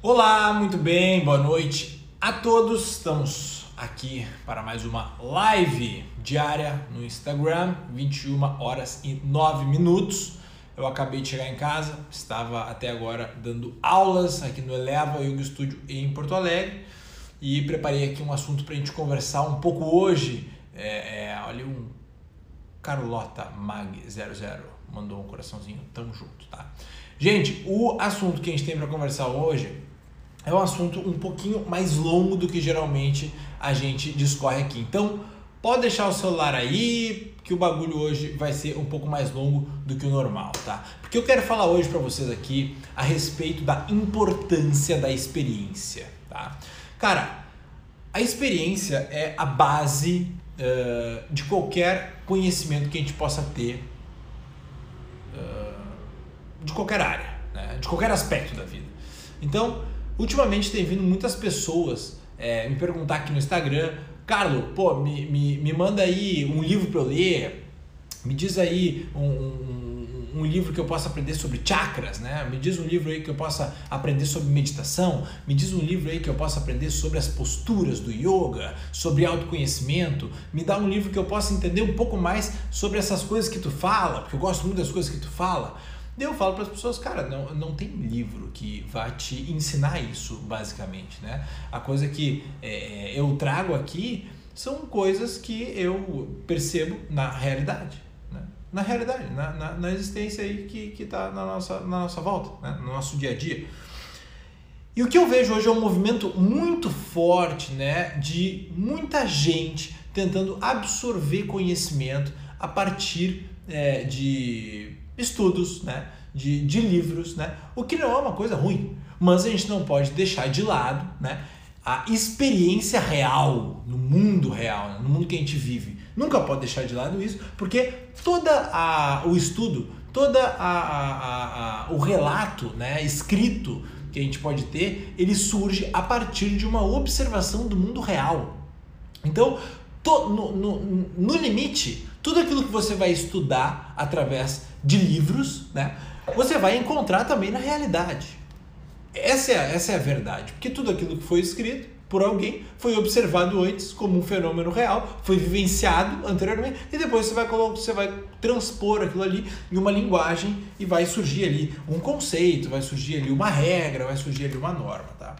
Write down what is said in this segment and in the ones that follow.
Olá, muito bem, boa noite a todos. Estamos aqui para mais uma live diária no Instagram, 21 horas e 9 minutos. Eu acabei de chegar em casa, estava até agora dando aulas aqui no Eleva Yoga Studio em Porto Alegre e preparei aqui um assunto para a gente conversar um pouco hoje. É, é, olha um Carlota Mag 00 mandou um coraçãozinho, tamo junto, tá? Gente, o assunto que a gente tem para conversar hoje é um assunto um pouquinho mais longo do que geralmente a gente discorre aqui. Então, pode deixar o celular aí, que o bagulho hoje vai ser um pouco mais longo do que o normal, tá? Porque eu quero falar hoje para vocês aqui a respeito da importância da experiência, tá? Cara, a experiência é a base uh, de qualquer conhecimento que a gente possa ter uh, de qualquer área, né? de qualquer aspecto da vida. Então, Ultimamente tem vindo muitas pessoas é, me perguntar aqui no Instagram, Carlos, pô, me, me, me manda aí um livro para eu ler, me diz aí um, um, um, livro que eu possa aprender sobre chakras, né? Me diz um livro aí que eu possa aprender sobre meditação, me diz um livro aí que eu possa aprender sobre as posturas do yoga, sobre autoconhecimento, me dá um livro que eu possa entender um pouco mais sobre essas coisas que tu fala, porque eu gosto muito das coisas que tu fala. Eu falo para as pessoas, cara, não, não tem livro que vá te ensinar isso, basicamente, né? A coisa que é, eu trago aqui são coisas que eu percebo na realidade, né? Na realidade, na, na, na existência aí que está na nossa, na nossa volta, né? no nosso dia a dia. E o que eu vejo hoje é um movimento muito forte, né? De muita gente tentando absorver conhecimento a partir é, de estudos, né? De, de livros, né? O que não é uma coisa ruim, mas a gente não pode deixar de lado, né? A experiência real, no mundo real, né? no mundo que a gente vive. Nunca pode deixar de lado isso, porque toda a, o estudo, toda a, a, a, o relato, né, escrito que a gente pode ter, ele surge a partir de uma observação do mundo real. Então, to, no, no, no limite, tudo aquilo que você vai estudar através de livros, né, você vai encontrar também na realidade. Essa é, essa é a verdade, porque tudo aquilo que foi escrito por alguém foi observado antes como um fenômeno real, foi vivenciado anteriormente e depois você vai você vai transpor aquilo ali em uma linguagem e vai surgir ali um conceito, vai surgir ali uma regra, vai surgir ali uma norma, tá?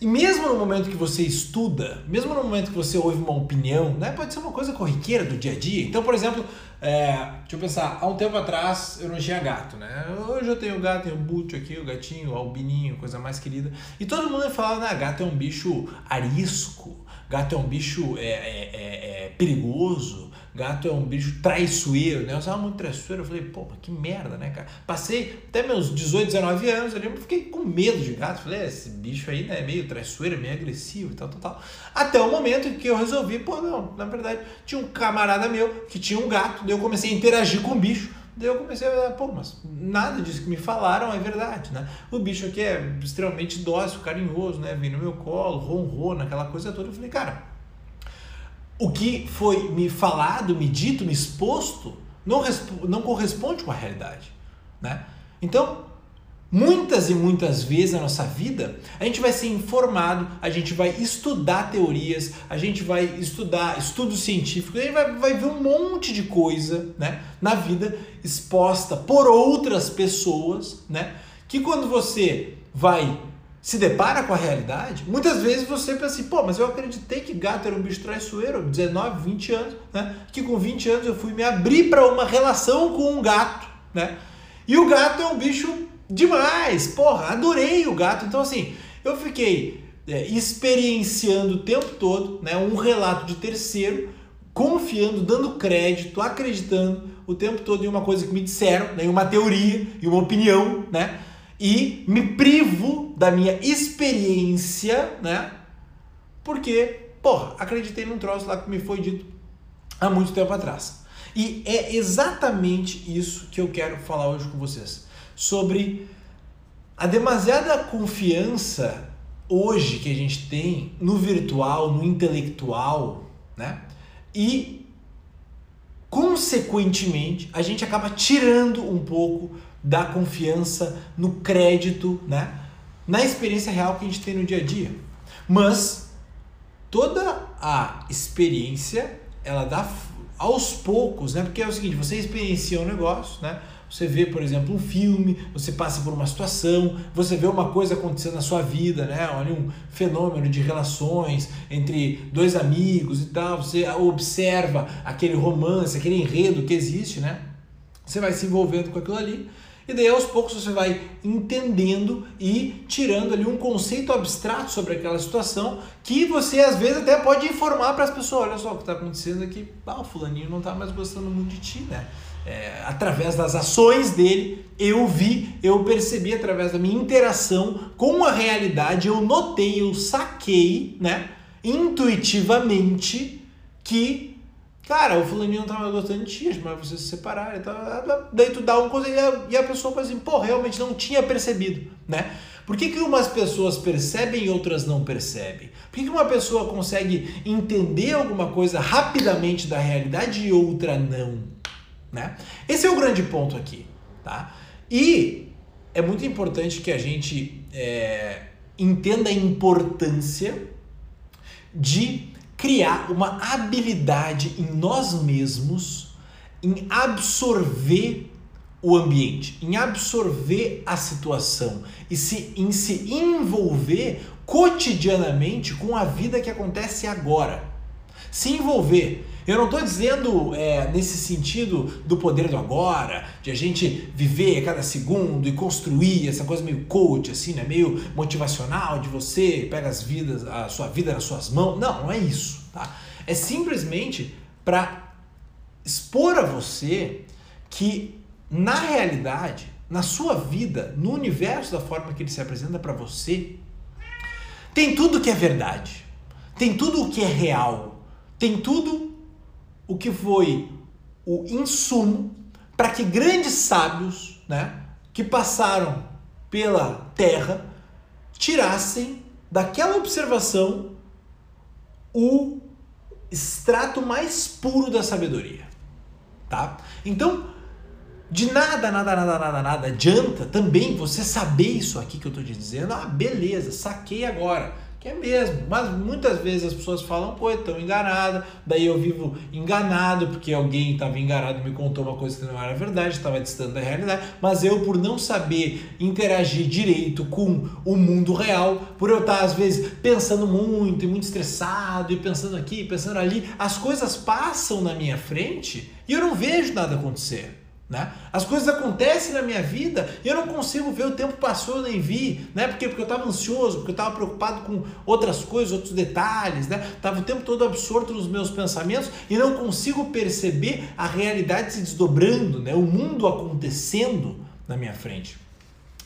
E mesmo no momento que você estuda, mesmo no momento que você ouve uma opinião, né, pode ser uma coisa corriqueira do dia a dia. Então, por exemplo, é, deixa eu pensar, há um tempo atrás eu não tinha gato, né? Hoje eu tenho gato, tenho o Butch aqui, o gatinho, o albininho, coisa mais querida. E todo mundo fala, né, gato é um bicho arisco, gato é um bicho é, é, é, é perigoso, Gato é um bicho traiçoeiro, né? Eu usava muito traiçoeiro. Eu falei, pô, mas que merda, né, cara? Passei até meus 18, 19 anos ali, eu fiquei com medo de gato. Falei, é, esse bicho aí né, é meio traiçoeiro, é meio agressivo e tal, tal, tal. Até o momento que eu resolvi, pô, não, na verdade, tinha um camarada meu que tinha um gato, daí eu comecei a interagir com o bicho. Daí eu comecei a, pô, mas nada disso que me falaram é verdade, né? O bicho aqui é extremamente dócil, carinhoso, né? Vem no meu colo, ronrona, aquela coisa toda. Eu falei, cara, o que foi me falado, me dito, me exposto, não, não corresponde com a realidade. Né? Então, muitas e muitas vezes na nossa vida, a gente vai ser informado, a gente vai estudar teorias, a gente vai estudar estudos científicos, a gente vai, vai ver um monte de coisa né, na vida exposta por outras pessoas, né, que quando você vai se depara com a realidade, muitas vezes você pensa assim, pô, mas eu acreditei que gato era um bicho traiçoeiro, 19, 20 anos, né? Que com 20 anos eu fui me abrir para uma relação com um gato, né? E o gato é um bicho demais, porra, adorei o gato. Então, assim, eu fiquei é, experienciando o tempo todo, né? Um relato de terceiro, confiando, dando crédito, acreditando o tempo todo em uma coisa que me disseram, né? em uma teoria, em uma opinião, né? E me privo da minha experiência, né? Porque, porra, acreditei num troço lá que me foi dito há muito tempo atrás. E é exatamente isso que eu quero falar hoje com vocês. Sobre a demasiada confiança hoje que a gente tem no virtual, no intelectual, né? E consequentemente, a gente acaba tirando um pouco da confiança no crédito, né? na experiência real que a gente tem no dia a dia. Mas toda a experiência, ela dá aos poucos, né? Porque é o seguinte, você experiencia um negócio, né? Você vê, por exemplo, um filme, você passa por uma situação, você vê uma coisa acontecendo na sua vida, né? Olha um fenômeno de relações entre dois amigos e tal, você observa aquele romance, aquele enredo que existe, né? Você vai se envolvendo com aquilo ali. E daí aos poucos você vai entendendo e tirando ali um conceito abstrato sobre aquela situação que você às vezes até pode informar para as pessoas, olha só o que está acontecendo aqui, ah, o fulaninho não está mais gostando muito de ti, né? é, através das ações dele, eu vi, eu percebi através da minha interação com a realidade, eu notei, eu saquei, né, intuitivamente que, cara, o fulaninho não tava gostando de ti, mas vocês se separaram, tá, daí tu dá um coisa e a, pessoa fala assim, pô, realmente não tinha percebido, né? Por que, que umas pessoas percebem e outras não percebem? Por que, que uma pessoa consegue entender alguma coisa rapidamente da realidade e outra não? Né? Esse é o grande ponto aqui. Tá? E é muito importante que a gente é, entenda a importância de criar uma habilidade em nós mesmos em absorver o ambiente, em absorver a situação e se, em se envolver cotidianamente com a vida que acontece agora. Se envolver eu não estou dizendo é, nesse sentido do poder do agora, de a gente viver cada segundo e construir essa coisa meio coach, assim, né? meio motivacional de você pega as vidas, a sua vida nas suas mãos. Não, não é isso. Tá? É simplesmente para expor a você que na realidade, na sua vida, no universo da forma que ele se apresenta para você, tem tudo que é verdade, tem tudo o que é real, tem tudo o que foi o insumo para que grandes sábios, né, que passaram pela terra, tirassem daquela observação o extrato mais puro da sabedoria, tá? Então, de nada, nada, nada, nada, nada adianta também você saber isso aqui que eu estou te dizendo. Ah, beleza, saquei agora que é mesmo, mas muitas vezes as pessoas falam, pô, estão enganada, daí eu vivo enganado porque alguém estava enganado e me contou uma coisa que não era verdade, estava distante da realidade, mas eu por não saber interagir direito com o mundo real, por eu estar às vezes pensando muito e muito estressado e pensando aqui, pensando ali, as coisas passam na minha frente e eu não vejo nada acontecer. Né? As coisas acontecem na minha vida e eu não consigo ver o tempo passou, eu nem vi, né? Porque, porque eu estava ansioso, porque eu estava preocupado com outras coisas, outros detalhes, né? Estava o tempo todo absorto nos meus pensamentos e não consigo perceber a realidade se desdobrando, né? O mundo acontecendo na minha frente.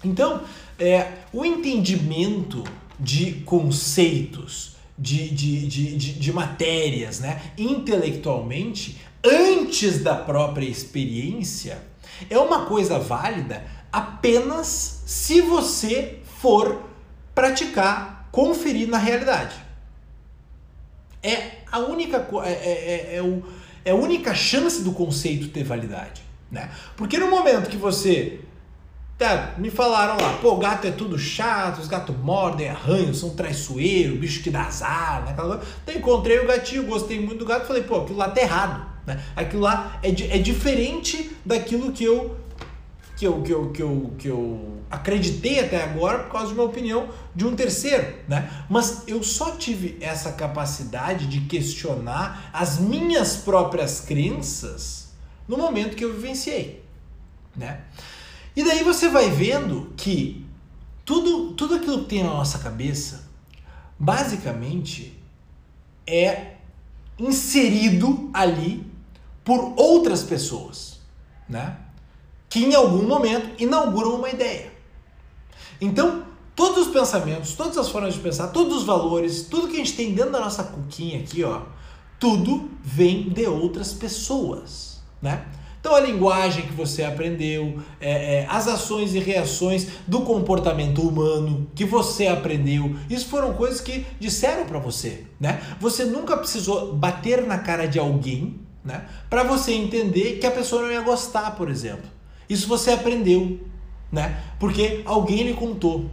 Então, é, o entendimento de conceitos, de, de, de, de, de matérias, né? intelectualmente, antes da própria experiência é uma coisa válida apenas se você for praticar, conferir na realidade. É a única, é, é, é, é, o, é a única chance do conceito ter validade. Né? Porque no momento que você Tá, me falaram lá, pô, gato é tudo chato, os gatos mordem, arranham, são traiçoeiros, bicho que dá azar, né? Então, encontrei o gatinho, gostei muito do gato, falei, pô, aquilo lá tá errado. Né? Aquilo lá é, é diferente daquilo que eu, que, eu, que, eu, que, eu, que eu acreditei até agora por causa de uma opinião de um terceiro. Né? Mas eu só tive essa capacidade de questionar as minhas próprias crenças no momento que eu vivenciei. Né? E daí você vai vendo que tudo, tudo aquilo que tem na nossa cabeça, basicamente, é inserido ali por outras pessoas, né? Que em algum momento inauguram uma ideia. Então, todos os pensamentos, todas as formas de pensar, todos os valores, tudo que a gente tem dentro da nossa cuquinha aqui, ó, tudo vem de outras pessoas, né? Então a linguagem que você aprendeu, é, é, as ações e reações do comportamento humano que você aprendeu, isso foram coisas que disseram para você, né? Você nunca precisou bater na cara de alguém né? Para você entender que a pessoa não ia gostar, por exemplo. Isso você aprendeu, né? Porque alguém lhe contou.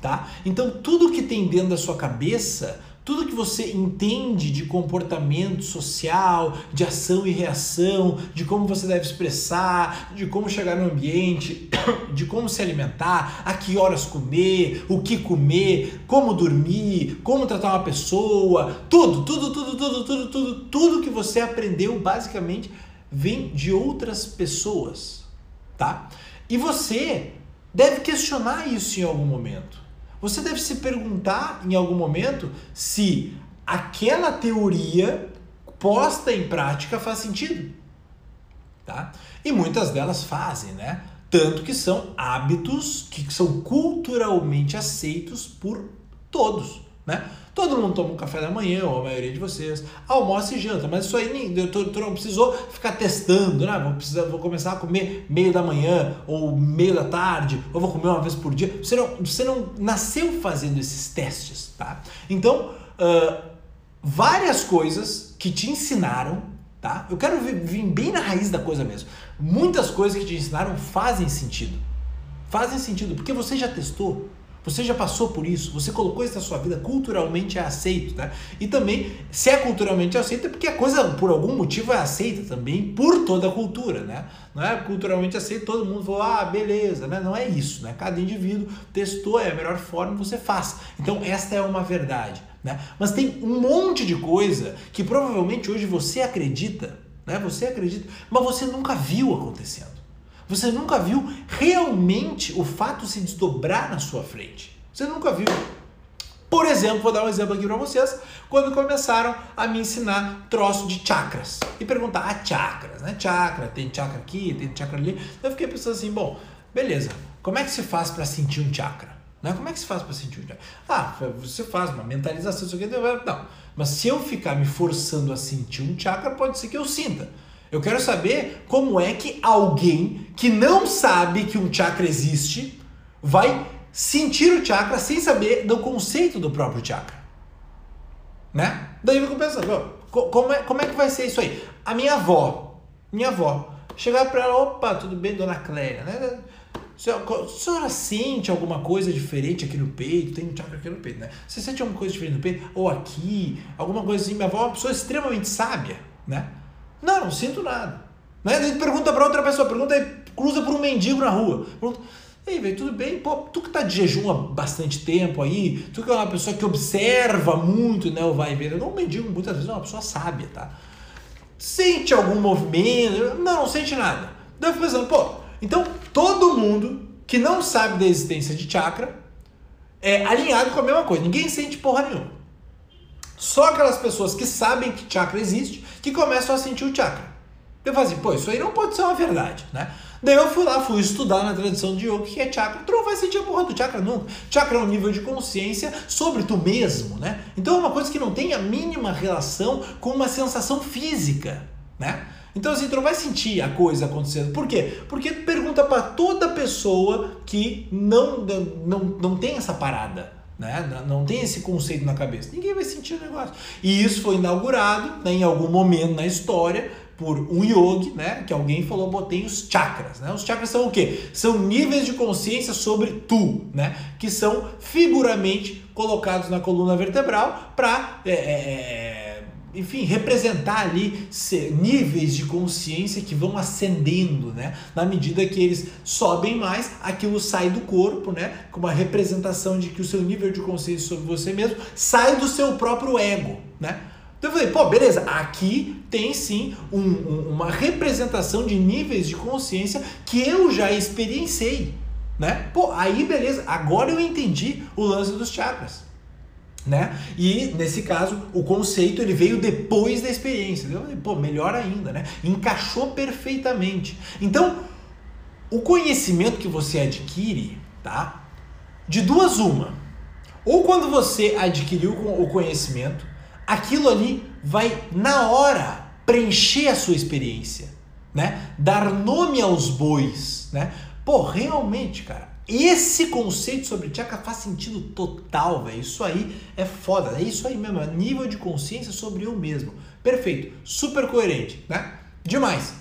tá? Então tudo que tem dentro da sua cabeça tudo que você entende de comportamento social, de ação e reação, de como você deve expressar, de como chegar no ambiente, de como se alimentar, a que horas comer, o que comer, como dormir, como tratar uma pessoa, tudo, tudo, tudo, tudo, tudo, tudo, tudo que você aprendeu basicamente vem de outras pessoas, tá? E você deve questionar isso em algum momento. Você deve se perguntar em algum momento se aquela teoria posta em prática faz sentido. Tá? E muitas delas fazem, né? Tanto que são hábitos que são culturalmente aceitos por todos, né? Todo mundo toma um café da manhã, ou a maioria de vocês, almoça e janta, mas isso aí tu, tu não precisou ficar testando, né? Vou, precisar, vou começar a comer meio da manhã, ou meio da tarde, ou vou comer uma vez por dia. Você não, você não nasceu fazendo esses testes, tá? Então, uh, várias coisas que te ensinaram, tá? Eu quero vir, vir bem na raiz da coisa mesmo. Muitas coisas que te ensinaram fazem sentido. Fazem sentido, porque você já testou. Você já passou por isso, você colocou isso na sua vida, culturalmente é aceito, tá? E também, se é culturalmente aceito, é porque a coisa, por algum motivo, é aceita também por toda a cultura, né? Não é culturalmente aceito, todo mundo falou, ah, beleza, né? Não é isso, né? Cada indivíduo testou, é a melhor forma, você faz. Então, esta é uma verdade, né? Mas tem um monte de coisa que provavelmente hoje você acredita, né? Você acredita, mas você nunca viu acontecendo. Você nunca viu realmente o fato se desdobrar na sua frente. Você nunca viu. Por exemplo, vou dar um exemplo aqui para vocês, quando começaram a me ensinar troço de chakras. E perguntar, ah, chakras, né? Chakra, tem chakra aqui, tem chakra ali. Eu fiquei pensando assim, bom, beleza, como é que se faz para sentir um chakra? Né? Como é que se faz para sentir um chakra? Ah, você faz uma mentalização, isso aqui, não. Mas se eu ficar me forçando a sentir um chakra, pode ser que eu sinta. Eu quero saber como é que alguém que não sabe que um chakra existe vai sentir o chakra sem saber do conceito do próprio chakra. Né? Daí eu fico pensando, como é, como é que vai ser isso aí? A minha avó, minha avó, chegar para ela, opa, tudo bem, dona Clélia, né? A senhora sente alguma coisa diferente aqui no peito? Tem um chakra aqui no peito, né? Você sente alguma coisa diferente no peito? Ou aqui? Alguma coisa assim? Minha avó é uma pessoa extremamente sábia, né? Não, não sinto nada. Né? Daí pergunta para outra pessoa, pergunta aí, cruza por um mendigo na rua. Pergunta, Ei, velho, tudo bem? Pô, tu que tá de jejum há bastante tempo aí, tu que é uma pessoa que observa muito, né, o vai e vem. Não, mendigo muitas vezes é uma pessoa sábia, tá? Sente algum movimento? Não, não sente nada. Daí eu fico pensando, pô, então todo mundo que não sabe da existência de chakra é alinhado com a mesma coisa. Ninguém sente porra nenhuma. Só aquelas pessoas que sabem que chakra existe que começam a sentir o chakra. Eu falei assim, pô, isso aí não pode ser uma verdade, né? Daí eu fui lá, fui estudar na tradição de yoga que é chakra. Tu não vai sentir a porra do chakra nunca. Chakra é um nível de consciência sobre tu mesmo, né? Então é uma coisa que não tem a mínima relação com uma sensação física, né? Então assim, tu não vai sentir a coisa acontecendo. Por quê? Porque pergunta para toda pessoa que não, não, não tem essa parada. Né? Não tem esse conceito na cabeça. Ninguém vai sentir o negócio. E isso foi inaugurado né, em algum momento na história por um yogi, né? Que alguém falou, botei os chakras, né? Os chakras são o quê? São níveis de consciência sobre tu, né? Que são figuramente colocados na coluna vertebral para é, é, é enfim, representar ali níveis de consciência que vão ascendendo, né? Na medida que eles sobem mais, aquilo sai do corpo, né? Com uma representação de que o seu nível de consciência sobre você mesmo sai do seu próprio ego, né? Então eu falei, pô, beleza, aqui tem sim um, um, uma representação de níveis de consciência que eu já experienciei, né? Pô, aí beleza, agora eu entendi o lance dos chakras né? E nesse caso, o conceito ele veio depois da experiência. Pô, melhor ainda, né? Encaixou perfeitamente. Então, o conhecimento que você adquire, tá? De duas uma. Ou quando você adquiriu o conhecimento, aquilo ali vai na hora preencher a sua experiência, né? Dar nome aos bois, né? Pô, realmente, cara, esse conceito sobre chakra faz sentido total, velho. Isso aí é foda. É isso aí mesmo. É nível de consciência sobre eu mesmo. Perfeito. Super coerente, né? Demais.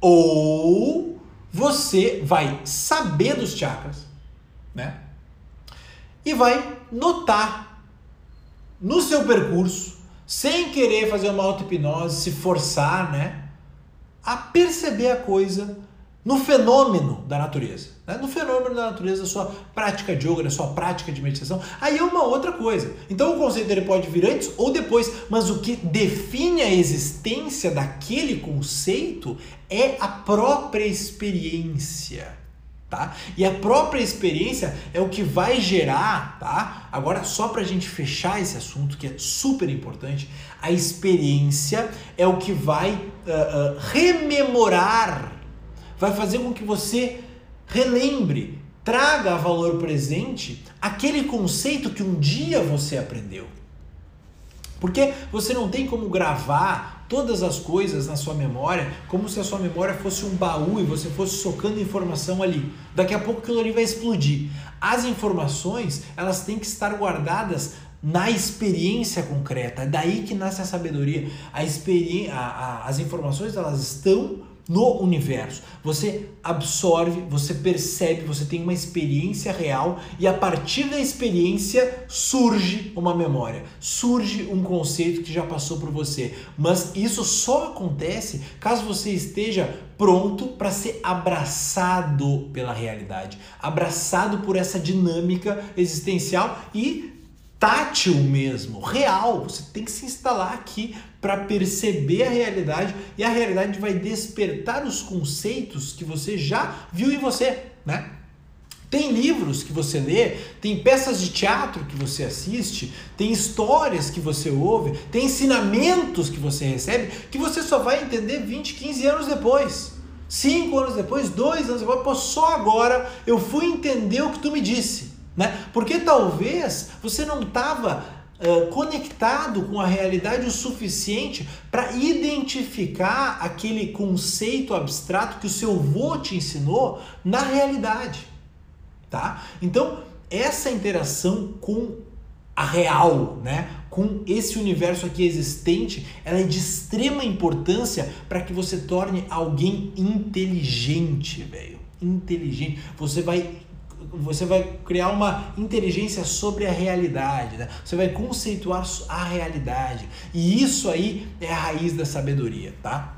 Ou você vai saber dos chakras, né? e vai notar no seu percurso, sem querer fazer uma auto-hipnose, se forçar, né? A perceber a coisa no fenômeno da natureza. Né? No fenômeno da natureza, da sua prática de yoga, da sua prática de meditação, aí é uma outra coisa. Então o conceito ele pode vir antes ou depois, mas o que define a existência daquele conceito é a própria experiência. Tá? E a própria experiência é o que vai gerar, tá? Agora, só para a gente fechar esse assunto que é super importante, a experiência é o que vai uh, uh, rememorar vai fazer com que você relembre, traga a valor presente aquele conceito que um dia você aprendeu. Porque você não tem como gravar todas as coisas na sua memória como se a sua memória fosse um baú e você fosse socando informação ali. Daqui a pouco aquilo ali vai explodir. As informações, elas têm que estar guardadas na experiência concreta. É daí que nasce a sabedoria. A as informações, elas estão no universo. Você absorve, você percebe, você tem uma experiência real e a partir da experiência surge uma memória, surge um conceito que já passou por você. Mas isso só acontece caso você esteja pronto para ser abraçado pela realidade, abraçado por essa dinâmica existencial e tátil mesmo, real. Você tem que se instalar aqui para perceber a realidade e a realidade vai despertar os conceitos que você já viu em você, né? Tem livros que você lê, tem peças de teatro que você assiste, tem histórias que você ouve, tem ensinamentos que você recebe que você só vai entender 20, 15 anos depois. Cinco anos depois, dois anos depois, pô, só agora eu fui entender o que tu me disse. Né? Porque talvez você não estava uh, conectado com a realidade o suficiente para identificar aquele conceito abstrato que o seu avô te ensinou na realidade. Tá? Então, essa interação com a real, né? com esse universo aqui existente, ela é de extrema importância para que você torne alguém inteligente, velho. Inteligente. Você vai você vai criar uma inteligência sobre a realidade, né? você vai conceituar a realidade. E isso aí é a raiz da sabedoria, tá?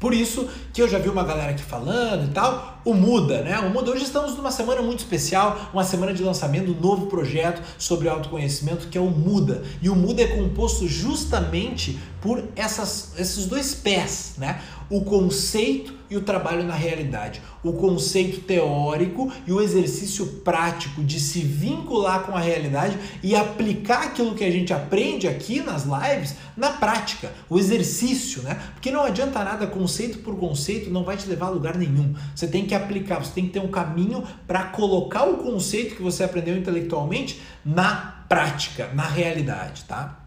Por isso que eu já vi uma galera aqui falando e tal, o Muda, né? O Muda, hoje estamos numa semana muito especial, uma semana de lançamento do novo projeto sobre autoconhecimento que é o Muda. E o Muda é composto justamente por essas, esses dois pés, né? O conceito e o trabalho na realidade. O conceito teórico e o exercício prático de se vincular com a realidade e aplicar aquilo que a gente aprende aqui nas lives na prática. O exercício, né? Porque não adianta nada, conceito por conceito não vai te levar a lugar nenhum. Você tem que aplicar, você tem que ter um caminho para colocar o conceito que você aprendeu intelectualmente na prática, na realidade, tá?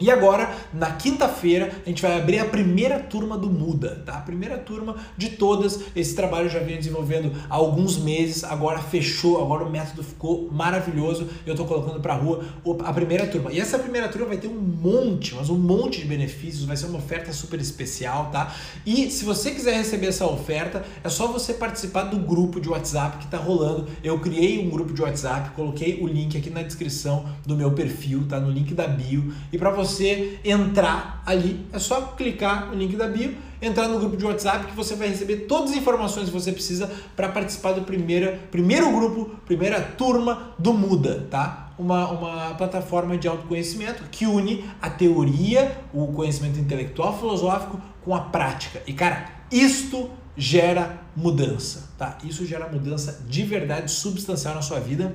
E agora, na quinta-feira, a gente vai abrir a primeira turma do Muda, tá? A primeira turma de todas. Esse trabalho já venho desenvolvendo há alguns meses, agora fechou, agora o método ficou maravilhoso. Eu tô colocando pra rua a primeira turma. E essa primeira turma vai ter um monte, mas um monte de benefícios, vai ser uma oferta super especial, tá? E se você quiser receber essa oferta, é só você participar do grupo de WhatsApp que tá rolando. Eu criei um grupo de WhatsApp, coloquei o link aqui na descrição do meu perfil, tá? No link da bio. E para você você entrar ali. É só clicar no link da bio, entrar no grupo de WhatsApp que você vai receber todas as informações que você precisa para participar do primeiro, primeiro grupo, primeira turma do Muda, tá? Uma, uma plataforma de autoconhecimento que une a teoria, o conhecimento intelectual, filosófico com a prática. E cara, isto gera mudança, tá? Isso gera mudança de verdade substancial na sua vida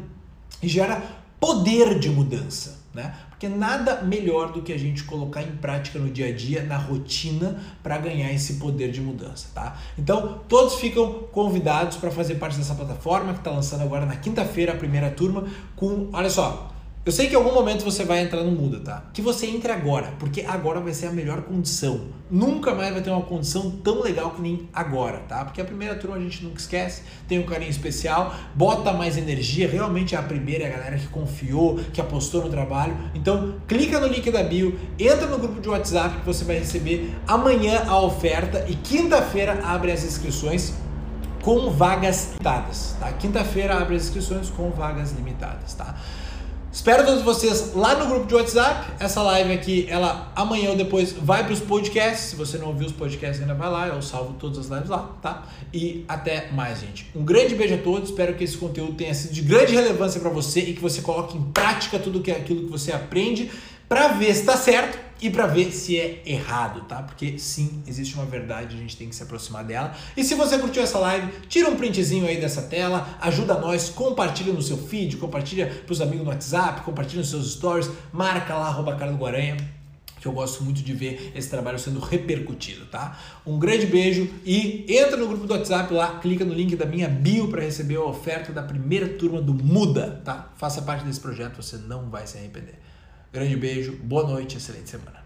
e gera poder de mudança, né? Porque nada melhor do que a gente colocar em prática no dia a dia, na rotina, para ganhar esse poder de mudança, tá? Então, todos ficam convidados para fazer parte dessa plataforma que está lançando agora na quinta-feira a primeira turma com, olha só, eu sei que em algum momento você vai entrar no Muda, tá? Que você entre agora, porque agora vai ser a melhor condição. Nunca mais vai ter uma condição tão legal que nem agora, tá? Porque a primeira turma a gente nunca esquece, tem um carinho especial, bota mais energia, realmente é a primeira, é a galera que confiou, que apostou no trabalho. Então, clica no link da bio, entra no grupo de WhatsApp que você vai receber amanhã a oferta e quinta-feira abre as inscrições com vagas limitadas, tá? Quinta-feira abre as inscrições com vagas limitadas, tá? Espero todos vocês lá no grupo de WhatsApp. Essa live aqui, ela amanhã ou depois vai para os podcasts. Se você não ouviu os podcasts, ainda vai lá. Eu salvo todas as lives lá, tá? E até mais, gente. Um grande beijo a todos. Espero que esse conteúdo tenha sido de grande relevância para você e que você coloque em prática tudo que é aquilo que você aprende para ver se está certo e para ver se é errado, tá? Porque sim, existe uma verdade, a gente tem que se aproximar dela. E se você curtiu essa live, tira um printzinho aí dessa tela, ajuda nós, compartilha no seu feed, compartilha pros amigos no WhatsApp, compartilha nos seus stories, marca lá arroba Carlos Guaranha que eu gosto muito de ver esse trabalho sendo repercutido, tá? Um grande beijo e entra no grupo do WhatsApp lá, clica no link da minha bio para receber a oferta da primeira turma do Muda, tá? Faça parte desse projeto, você não vai se arrepender. Grande beijo, boa noite, excelente semana.